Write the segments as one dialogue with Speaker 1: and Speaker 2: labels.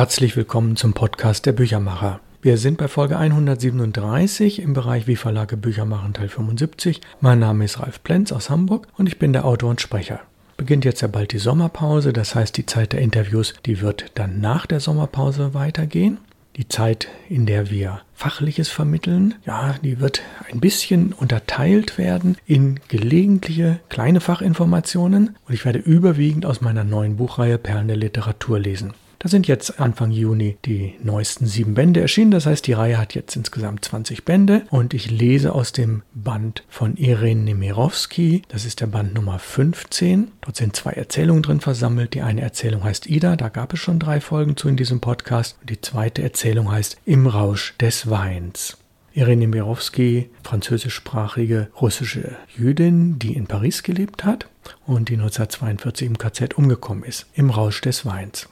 Speaker 1: Herzlich willkommen zum Podcast der Büchermacher. Wir sind bei Folge 137 im Bereich Wie Verlage Bücher machen Teil 75. Mein Name ist Ralf Plenz aus Hamburg und ich bin der Autor und Sprecher. Beginnt jetzt ja bald die Sommerpause, das heißt die Zeit der Interviews, die wird dann nach der Sommerpause weitergehen. Die Zeit, in der wir Fachliches vermitteln, ja, die wird ein bisschen unterteilt werden in gelegentliche kleine Fachinformationen und ich werde überwiegend aus meiner neuen Buchreihe Perlen der Literatur lesen. Da sind jetzt Anfang Juni die neuesten sieben Bände erschienen. Das heißt, die Reihe hat jetzt insgesamt 20 Bände und ich lese aus dem Band von Irene Nemirovsky. Das ist der Band Nummer 15. Dort sind zwei Erzählungen drin versammelt. Die eine Erzählung heißt Ida, da gab es schon drei Folgen zu in diesem Podcast. Und die zweite Erzählung heißt Im Rausch des Weins. Irene Mirowski, französischsprachige russische Jüdin, die in Paris gelebt hat und die 1942 im KZ umgekommen ist, im Rausch des Weins.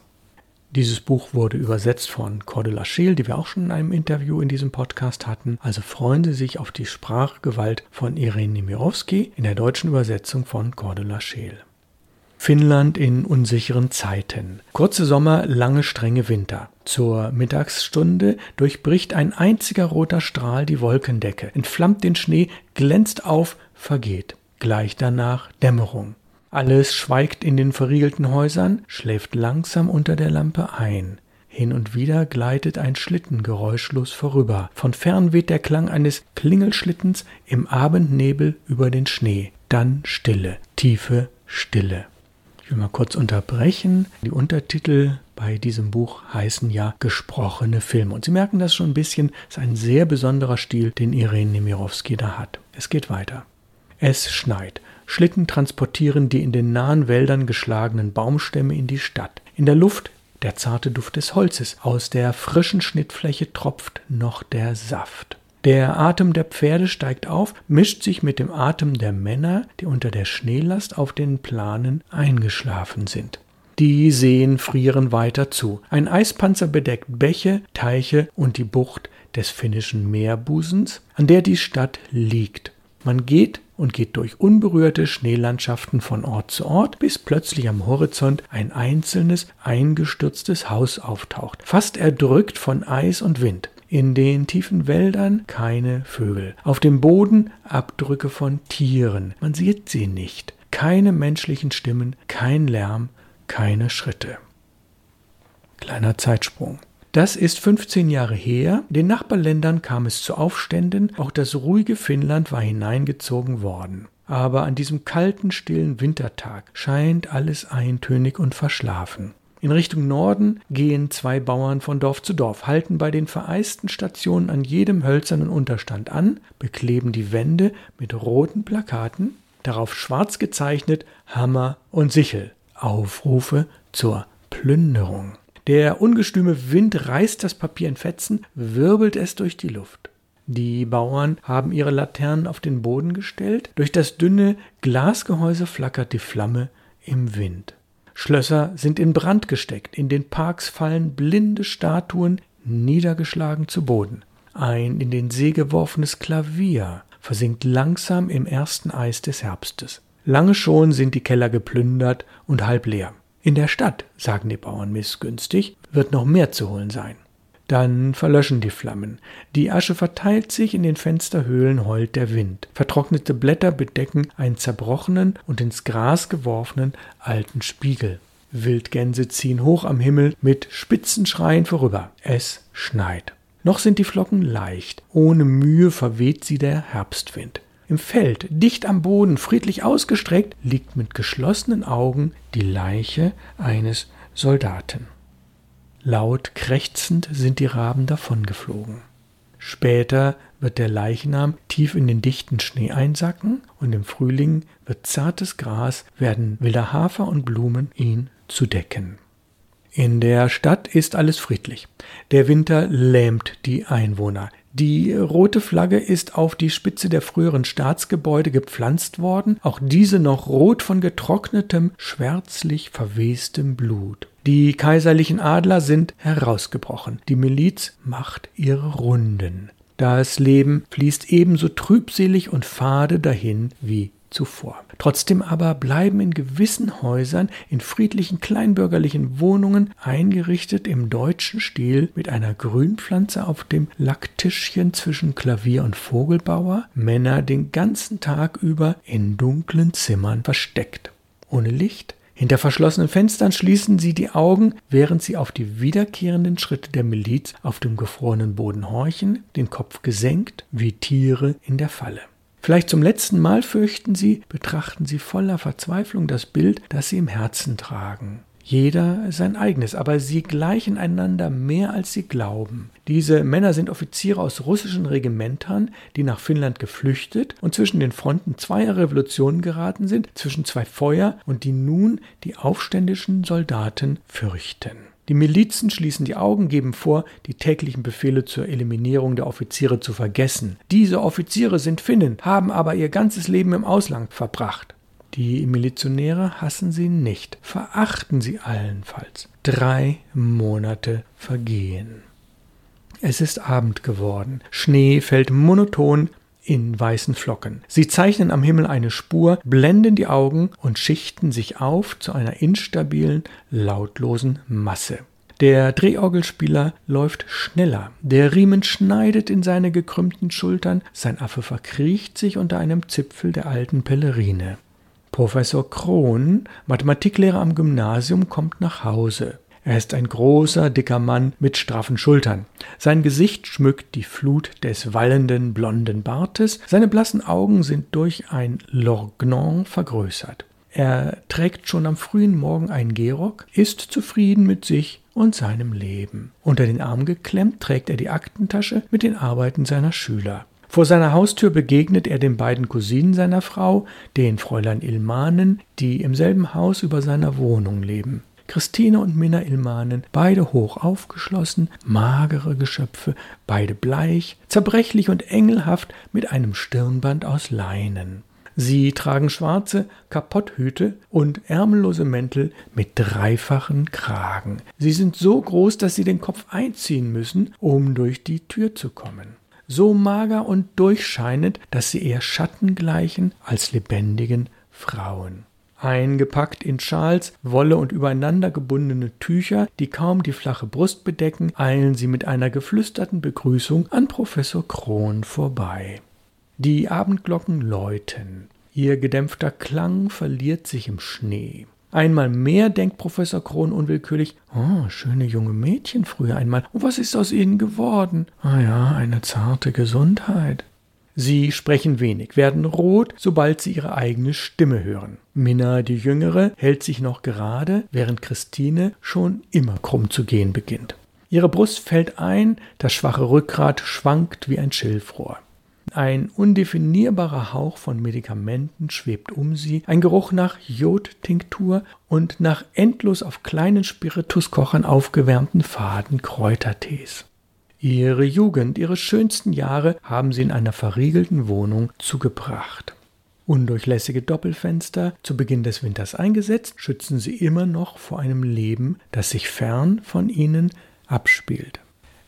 Speaker 1: Dieses Buch wurde übersetzt von Cordula Scheel, die wir auch schon in einem Interview in diesem Podcast hatten. Also freuen Sie sich auf die Sprachgewalt von Irene Nemirovsky in der deutschen Übersetzung von Cordula Scheel. Finnland in unsicheren Zeiten. Kurze Sommer, lange strenge Winter. Zur Mittagsstunde durchbricht ein einziger roter Strahl die Wolkendecke, entflammt den Schnee, glänzt auf, vergeht. Gleich danach Dämmerung. Alles schweigt in den verriegelten Häusern, schläft langsam unter der Lampe ein. Hin und wieder gleitet ein Schlitten geräuschlos vorüber. Von fern weht der Klang eines Klingelschlittens im Abendnebel über den Schnee. Dann Stille, tiefe Stille. Ich will mal kurz unterbrechen. Die Untertitel bei diesem Buch heißen ja gesprochene Filme. Und Sie merken das schon ein bisschen. Es ist ein sehr besonderer Stil, den Irene Nemirovsky da hat. Es geht weiter. Es schneit. Schlitten transportieren die in den nahen Wäldern geschlagenen Baumstämme in die Stadt. In der Luft der zarte Duft des Holzes. Aus der frischen Schnittfläche tropft noch der Saft. Der Atem der Pferde steigt auf, mischt sich mit dem Atem der Männer, die unter der Schneelast auf den Planen eingeschlafen sind. Die Seen frieren weiter zu. Ein Eispanzer bedeckt Bäche, Teiche und die Bucht des finnischen Meerbusens, an der die Stadt liegt. Man geht und geht durch unberührte Schneelandschaften von Ort zu Ort, bis plötzlich am Horizont ein einzelnes, eingestürztes Haus auftaucht, fast erdrückt von Eis und Wind. In den tiefen Wäldern keine Vögel. Auf dem Boden Abdrücke von Tieren. Man sieht sie nicht. Keine menschlichen Stimmen, kein Lärm, keine Schritte. Kleiner Zeitsprung. Das ist 15 Jahre her. Den Nachbarländern kam es zu Aufständen. Auch das ruhige Finnland war hineingezogen worden. Aber an diesem kalten, stillen Wintertag scheint alles eintönig und verschlafen. In Richtung Norden gehen zwei Bauern von Dorf zu Dorf, halten bei den vereisten Stationen an jedem hölzernen Unterstand an, bekleben die Wände mit roten Plakaten, darauf schwarz gezeichnet Hammer und Sichel, Aufrufe zur Plünderung. Der ungestüme Wind reißt das Papier in Fetzen, wirbelt es durch die Luft. Die Bauern haben ihre Laternen auf den Boden gestellt, durch das dünne Glasgehäuse flackert die Flamme im Wind. Schlösser sind in Brand gesteckt, in den Parks fallen blinde Statuen niedergeschlagen zu Boden. Ein in den See geworfenes Klavier versinkt langsam im ersten Eis des Herbstes. Lange schon sind die Keller geplündert und halb leer. In der Stadt, sagen die Bauern missgünstig, wird noch mehr zu holen sein. Dann verlöschen die Flammen. Die Asche verteilt sich, in den Fensterhöhlen heult der Wind. Vertrocknete Blätter bedecken einen zerbrochenen und ins Gras geworfenen alten Spiegel. Wildgänse ziehen hoch am Himmel mit spitzen Schreien vorüber. Es schneit. Noch sind die Flocken leicht. Ohne Mühe verweht sie der Herbstwind. Im Feld, dicht am Boden, friedlich ausgestreckt, liegt mit geschlossenen Augen die Leiche eines Soldaten. Laut krächzend sind die Raben davongeflogen. Später wird der Leichnam tief in den dichten Schnee einsacken und im Frühling wird zartes Gras, werden wilder Hafer und Blumen ihn zu decken. In der Stadt ist alles friedlich. Der Winter lähmt die Einwohner. Die rote Flagge ist auf die Spitze der früheren Staatsgebäude gepflanzt worden, auch diese noch rot von getrocknetem, schwärzlich verwestem Blut. Die kaiserlichen Adler sind herausgebrochen, die Miliz macht ihre Runden. Das Leben fließt ebenso trübselig und fade dahin wie zuvor. Trotzdem aber bleiben in gewissen Häusern, in friedlichen kleinbürgerlichen Wohnungen, eingerichtet im deutschen Stil mit einer Grünpflanze auf dem Lacktischchen zwischen Klavier und Vogelbauer, Männer den ganzen Tag über in dunklen Zimmern versteckt. Ohne Licht, hinter verschlossenen Fenstern schließen sie die Augen, während sie auf die wiederkehrenden Schritte der Miliz auf dem gefrorenen Boden horchen, den Kopf gesenkt, wie Tiere in der Falle. Vielleicht zum letzten Mal fürchten sie, betrachten sie voller Verzweiflung das Bild, das sie im Herzen tragen. Jeder sein eigenes, aber sie gleichen einander mehr als sie glauben. Diese Männer sind Offiziere aus russischen Regimentern, die nach Finnland geflüchtet und zwischen den Fronten zweier Revolutionen geraten sind, zwischen zwei Feuer und die nun die aufständischen Soldaten fürchten. Die Milizen schließen die Augen, geben vor, die täglichen Befehle zur Eliminierung der Offiziere zu vergessen. Diese Offiziere sind Finnen, haben aber ihr ganzes Leben im Ausland verbracht. Die Milizionäre hassen sie nicht, verachten sie allenfalls. Drei Monate vergehen. Es ist Abend geworden. Schnee fällt monoton in weißen Flocken. Sie zeichnen am Himmel eine Spur, blenden die Augen und schichten sich auf zu einer instabilen, lautlosen Masse. Der Drehorgelspieler läuft schneller. Der Riemen schneidet in seine gekrümmten Schultern. Sein Affe verkriecht sich unter einem Zipfel der alten Pellerine. Professor Krohn, Mathematiklehrer am Gymnasium, kommt nach Hause. Er ist ein großer, dicker Mann mit straffen Schultern. Sein Gesicht schmückt die Flut des wallenden, blonden Bartes, seine blassen Augen sind durch ein Lorgnon vergrößert. Er trägt schon am frühen Morgen einen Gehrock, ist zufrieden mit sich und seinem Leben. Unter den Arm geklemmt trägt er die Aktentasche mit den Arbeiten seiner Schüler. Vor seiner Haustür begegnet er den beiden Cousinen seiner Frau, den Fräulein Ilmanen, die im selben Haus über seiner Wohnung leben. Christine und Minna Ilmanen, beide hoch aufgeschlossen, magere Geschöpfe, beide bleich, zerbrechlich und engelhaft mit einem Stirnband aus Leinen. Sie tragen schwarze Kapotthüte und ärmellose Mäntel mit dreifachen Kragen. Sie sind so groß, dass sie den Kopf einziehen müssen, um durch die Tür zu kommen. So mager und durchscheinend, dass sie eher Schatten gleichen als lebendigen Frauen. Eingepackt in Schals, Wolle und übereinander gebundene Tücher, die kaum die flache Brust bedecken, eilen sie mit einer geflüsterten Begrüßung an Professor Kron vorbei. Die Abendglocken läuten. Ihr gedämpfter Klang verliert sich im Schnee. Einmal mehr denkt Professor Kron unwillkürlich, oh, schöne junge Mädchen früher einmal. Und was ist aus ihnen geworden? Ah ja, eine zarte Gesundheit. Sie sprechen wenig, werden rot, sobald sie ihre eigene Stimme hören. Minna, die Jüngere, hält sich noch gerade, während Christine schon immer krumm zu gehen beginnt. Ihre Brust fällt ein, das schwache Rückgrat schwankt wie ein Schilfrohr. Ein undefinierbarer Hauch von Medikamenten schwebt um sie, ein Geruch nach Jodtinktur und nach endlos auf kleinen Spirituskochern aufgewärmten faden Kräutertees. Ihre Jugend, ihre schönsten Jahre haben sie in einer verriegelten Wohnung zugebracht. Undurchlässige Doppelfenster, zu Beginn des Winters eingesetzt, schützen sie immer noch vor einem Leben, das sich fern von ihnen abspielt.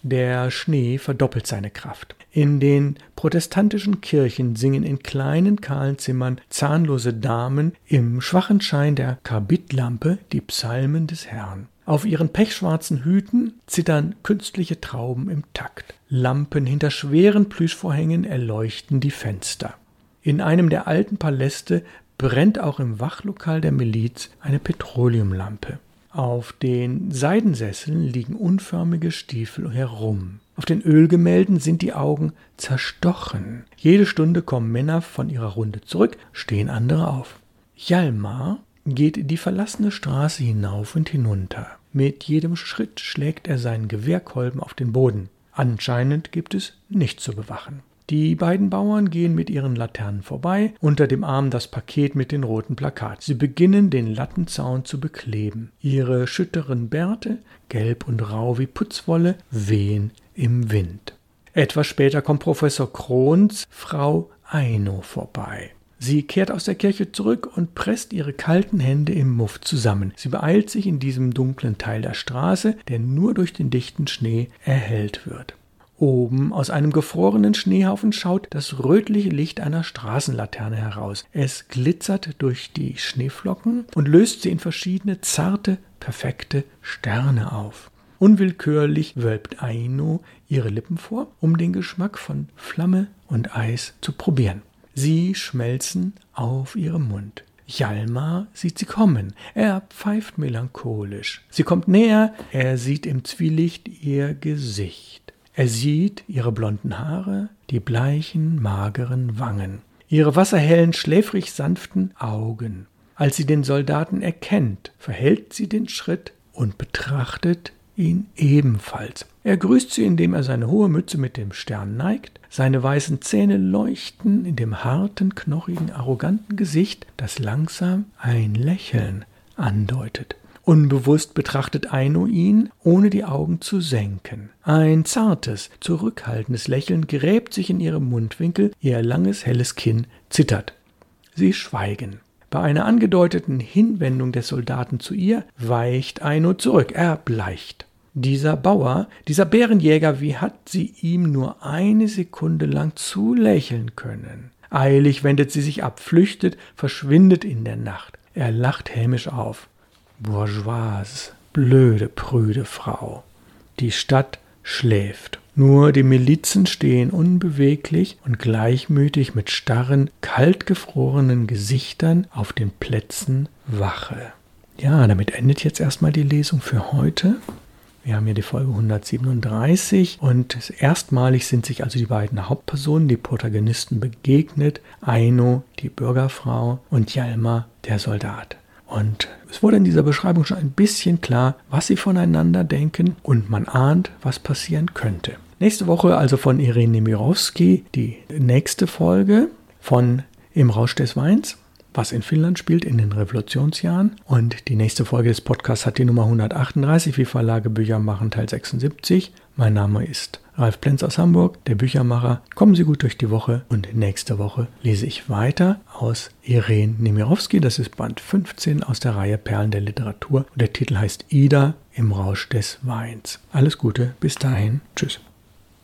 Speaker 1: Der Schnee verdoppelt seine Kraft. In den protestantischen Kirchen singen in kleinen kahlen Zimmern zahnlose Damen im schwachen Schein der Karbidlampe die Psalmen des Herrn. Auf ihren pechschwarzen Hüten zittern künstliche Trauben im Takt. Lampen hinter schweren Plüschvorhängen erleuchten die Fenster. In einem der alten Paläste brennt auch im Wachlokal der Miliz eine Petroleumlampe. Auf den Seidensesseln liegen unförmige Stiefel herum. Auf den Ölgemälden sind die Augen zerstochen. Jede Stunde kommen Männer von ihrer Runde zurück, stehen andere auf. Hjalmar geht die verlassene Straße hinauf und hinunter. Mit jedem Schritt schlägt er seinen Gewehrkolben auf den Boden. Anscheinend gibt es nichts zu bewachen. Die beiden Bauern gehen mit ihren Laternen vorbei, unter dem Arm das Paket mit den roten Plakaten. Sie beginnen den Lattenzaun zu bekleben. Ihre schütteren Bärte, gelb und rau wie Putzwolle, wehen im Wind. Etwas später kommt Professor Krons Frau Eino vorbei. Sie kehrt aus der Kirche zurück und presst ihre kalten Hände im Muff zusammen. Sie beeilt sich in diesem dunklen Teil der Straße, der nur durch den dichten Schnee erhellt wird. Oben aus einem gefrorenen Schneehaufen schaut das rötliche Licht einer Straßenlaterne heraus. Es glitzert durch die Schneeflocken und löst sie in verschiedene zarte, perfekte Sterne auf. Unwillkürlich wölbt Aino ihre Lippen vor, um den Geschmack von Flamme und Eis zu probieren. Sie schmelzen auf ihrem Mund. Hjalmar sieht sie kommen. Er pfeift melancholisch. Sie kommt näher, er sieht im Zwielicht ihr Gesicht. Er sieht ihre blonden Haare, die bleichen, mageren Wangen, ihre wasserhellen, schläfrig sanften Augen. Als sie den Soldaten erkennt, verhält sie den Schritt und betrachtet ihn ebenfalls. Er grüßt sie, indem er seine hohe Mütze mit dem Stern neigt. Seine weißen Zähne leuchten in dem harten, knochigen, arroganten Gesicht, das langsam ein Lächeln andeutet. Unbewusst betrachtet Aino ihn, ohne die Augen zu senken. Ein zartes, zurückhaltendes Lächeln gräbt sich in ihrem Mundwinkel, ihr langes, helles Kinn zittert. Sie schweigen. Bei einer angedeuteten Hinwendung des Soldaten zu ihr weicht Aino zurück, er bleicht. Dieser Bauer, dieser Bärenjäger, wie hat sie ihm nur eine Sekunde lang zulächeln können? Eilig wendet sie sich ab, flüchtet, verschwindet in der Nacht. Er lacht hämisch auf. Bourgeoise, blöde, prüde Frau. Die Stadt schläft. Nur die Milizen stehen unbeweglich und gleichmütig mit starren, kaltgefrorenen Gesichtern auf den Plätzen Wache. Ja, damit endet jetzt erstmal die Lesung für heute. Wir haben hier die Folge 137 und erstmalig sind sich also die beiden Hauptpersonen, die Protagonisten, begegnet. Aino, die Bürgerfrau und Jalma, der Soldat. Und es wurde in dieser Beschreibung schon ein bisschen klar, was sie voneinander denken und man ahnt, was passieren könnte. Nächste Woche also von Irene Nemirovsky die nächste Folge von Im Rausch des Weins was in Finnland spielt in den Revolutionsjahren. Und die nächste Folge des Podcasts hat die Nummer 138, wie Verlage Bücher machen, Teil 76. Mein Name ist Ralf Plenz aus Hamburg, der Büchermacher. Kommen Sie gut durch die Woche und nächste Woche lese ich weiter aus Irene Nemirovsky. Das ist Band 15 aus der Reihe Perlen der Literatur und der Titel heißt Ida im Rausch des Weins. Alles Gute, bis dahin. Tschüss.